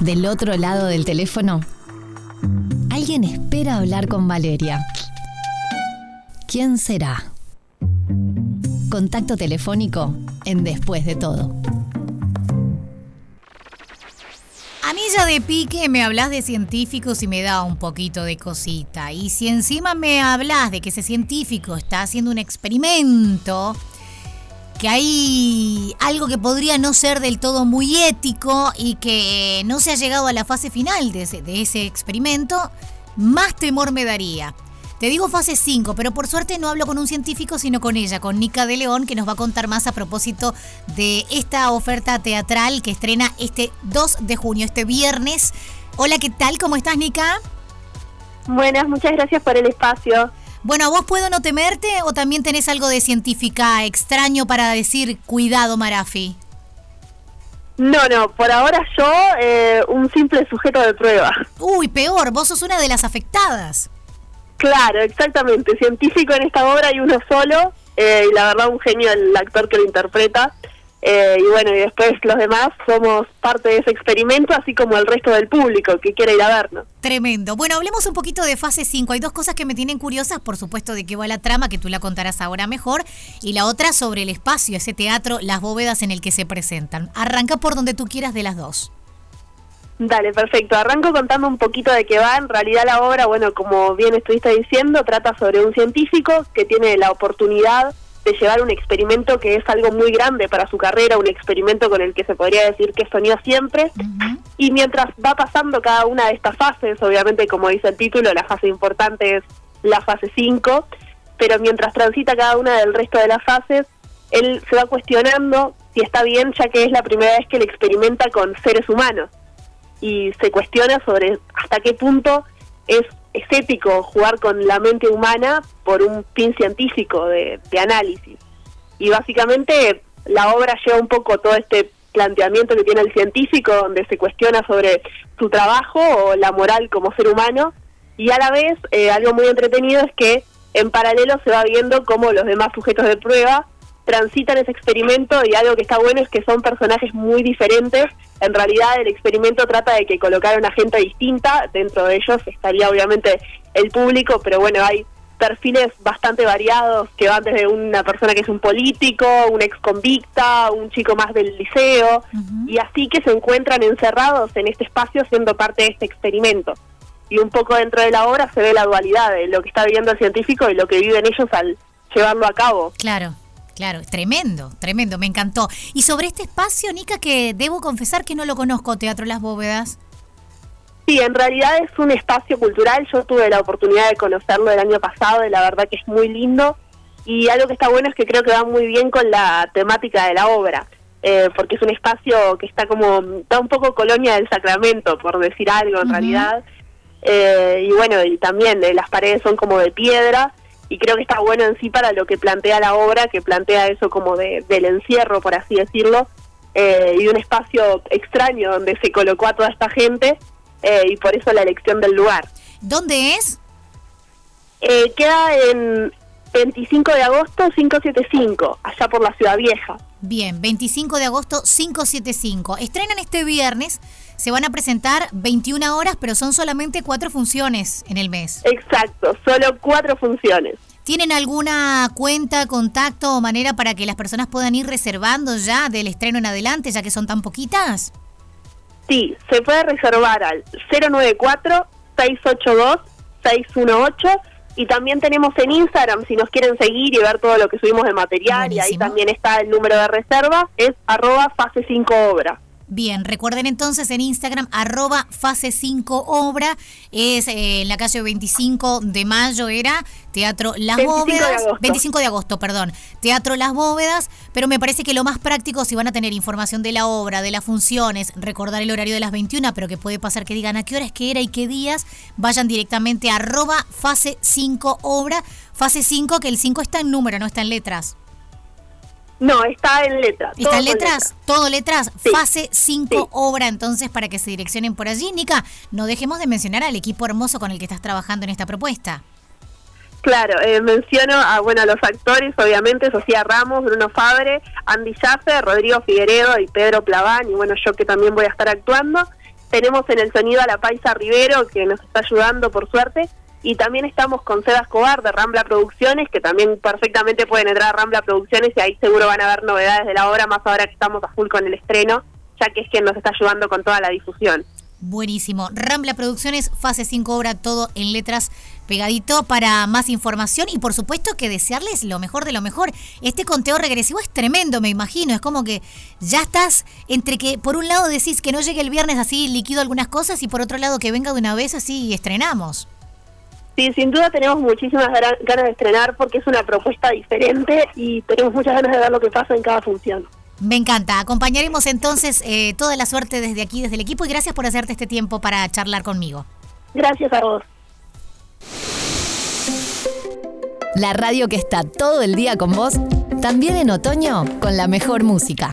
Del otro lado del teléfono, alguien espera hablar con Valeria. ¿Quién será? Contacto telefónico en Después de todo. A mí ya de pique me hablas de científicos y me da un poquito de cosita. Y si encima me hablas de que ese científico está haciendo un experimento, que hay algo que podría no ser del todo muy ético y que no se ha llegado a la fase final de ese, de ese experimento, más temor me daría. Te digo fase 5, pero por suerte no hablo con un científico, sino con ella, con Nica de León, que nos va a contar más a propósito de esta oferta teatral que estrena este 2 de junio, este viernes. Hola, ¿qué tal? ¿Cómo estás, Nica? Buenas, muchas gracias por el espacio. Bueno, ¿a vos puedo no temerte o también tenés algo de científica extraño para decir cuidado, Marafi? No, no, por ahora yo eh, un simple sujeto de prueba. Uy, peor, vos sos una de las afectadas. Claro, exactamente. Científico en esta obra hay uno solo, eh, y la verdad un genio el actor que lo interpreta. Eh, y bueno, y después los demás somos parte de ese experimento, así como el resto del público que quiere ir a vernos. Tremendo. Bueno, hablemos un poquito de fase 5. Hay dos cosas que me tienen curiosas, por supuesto, de qué va la trama, que tú la contarás ahora mejor, y la otra sobre el espacio, ese teatro, las bóvedas en el que se presentan. Arranca por donde tú quieras de las dos. Dale, perfecto. Arranco contando un poquito de qué va. En realidad la obra, bueno, como bien estuviste diciendo, trata sobre un científico que tiene la oportunidad de llevar un experimento que es algo muy grande para su carrera, un experimento con el que se podría decir que soñó siempre. Y mientras va pasando cada una de estas fases, obviamente como dice el título, la fase importante es la fase 5, pero mientras transita cada una del resto de las fases, él se va cuestionando si está bien, ya que es la primera vez que él experimenta con seres humanos y se cuestiona sobre hasta qué punto es, estético jugar con la mente humana por un fin científico de, análisis. Y básicamente la obra lleva un poco todo este planteamiento que tiene el científico, donde se cuestiona sobre su trabajo o la moral como ser humano, y a la vez eh, algo muy entretenido es que en paralelo se va viendo cómo los demás sujetos de prueba transitan ese experimento y algo que está bueno es que son personajes muy diferentes. En realidad el experimento trata de que colocar a una gente distinta, dentro de ellos estaría obviamente el público, pero bueno, hay perfiles bastante variados que van desde una persona que es un político, un ex convicta, un chico más del liceo, y así que se encuentran encerrados en este espacio siendo parte de este experimento. Y un poco dentro de la obra se ve la dualidad de lo que está viviendo el científico y lo que viven ellos al llevarlo a cabo. Claro. Claro, tremendo, tremendo, me encantó. Y sobre este espacio, Nica, que debo confesar que no lo conozco, Teatro Las Bóvedas. Sí, en realidad es un espacio cultural. Yo tuve la oportunidad de conocerlo el año pasado y la verdad que es muy lindo. Y algo que está bueno es que creo que va muy bien con la temática de la obra, eh, porque es un espacio que está como, está un poco colonia del Sacramento, por decir algo en realidad. Eh, y bueno, y también eh, las paredes son como de piedra y creo que está bueno en sí para lo que plantea la obra, que plantea eso como de, del encierro, por así decirlo, eh, y un espacio extraño donde se colocó a toda esta gente eh, y por eso la elección del lugar. ¿Dónde es? Eh, queda en 25 de agosto 575, allá por la Ciudad Vieja. Bien, 25 de agosto 575. Estrenan este viernes, se van a presentar 21 horas, pero son solamente cuatro funciones en el mes. Exacto, solo cuatro funciones. ¿Tienen alguna cuenta, contacto o manera para que las personas puedan ir reservando ya del estreno en adelante, ya que son tan poquitas? Sí, se puede reservar al 094-682-618 y también tenemos en Instagram, si nos quieren seguir y ver todo lo que subimos de material, y ahí también está el número de reserva, es arroba fase 5 obra. Bien, recuerden entonces en Instagram, arroba fase 5 obra, es eh, en la calle 25 de mayo era Teatro Las Bóvedas. 25 de agosto, perdón. Teatro Las Bóvedas, pero me parece que lo más práctico, si van a tener información de la obra, de las funciones, recordar el horario de las 21, pero que puede pasar que digan a qué horas que era y qué días, vayan directamente a arroba fase 5 obra. Fase 5, que el 5 está en número, no está en letras. No, está en letras. ¿Está en letras? Todo letras. Fase 5 obra, entonces, para que se direccionen por allí. Nica, no dejemos de mencionar al equipo hermoso con el que estás trabajando en esta propuesta. Claro, eh, menciono a bueno a los actores, obviamente, Sofía Ramos, Bruno Fabre, Andy Jaffe, Rodrigo Figueredo y Pedro Plaván, y bueno, yo que también voy a estar actuando. tenemos en el sonido a la Paisa Rivero, que nos está ayudando por suerte, y también estamos con Seba Escobar de Rambla Producciones, que también perfectamente pueden entrar a Rambla Producciones y ahí seguro van a ver novedades de la obra, más ahora que estamos a full con el estreno, ya que es quien nos está ayudando con toda la difusión. Buenísimo. Rambla Producciones, fase 5 obra, todo en letras pegadito para más información y por supuesto que desearles lo mejor de lo mejor. Este conteo regresivo es tremendo, me imagino. Es como que ya estás entre que por un lado decís que no llegue el viernes así liquido algunas cosas y por otro lado que venga de una vez así y estrenamos. Sí, sin duda tenemos muchísimas ganas de estrenar porque es una propuesta diferente y tenemos muchas ganas de ver lo que pasa en cada función. Me encanta. Acompañaremos entonces eh, toda la suerte desde aquí, desde el equipo y gracias por hacerte este tiempo para charlar conmigo. Gracias a vos. La radio que está todo el día con vos, también en otoño con la mejor música.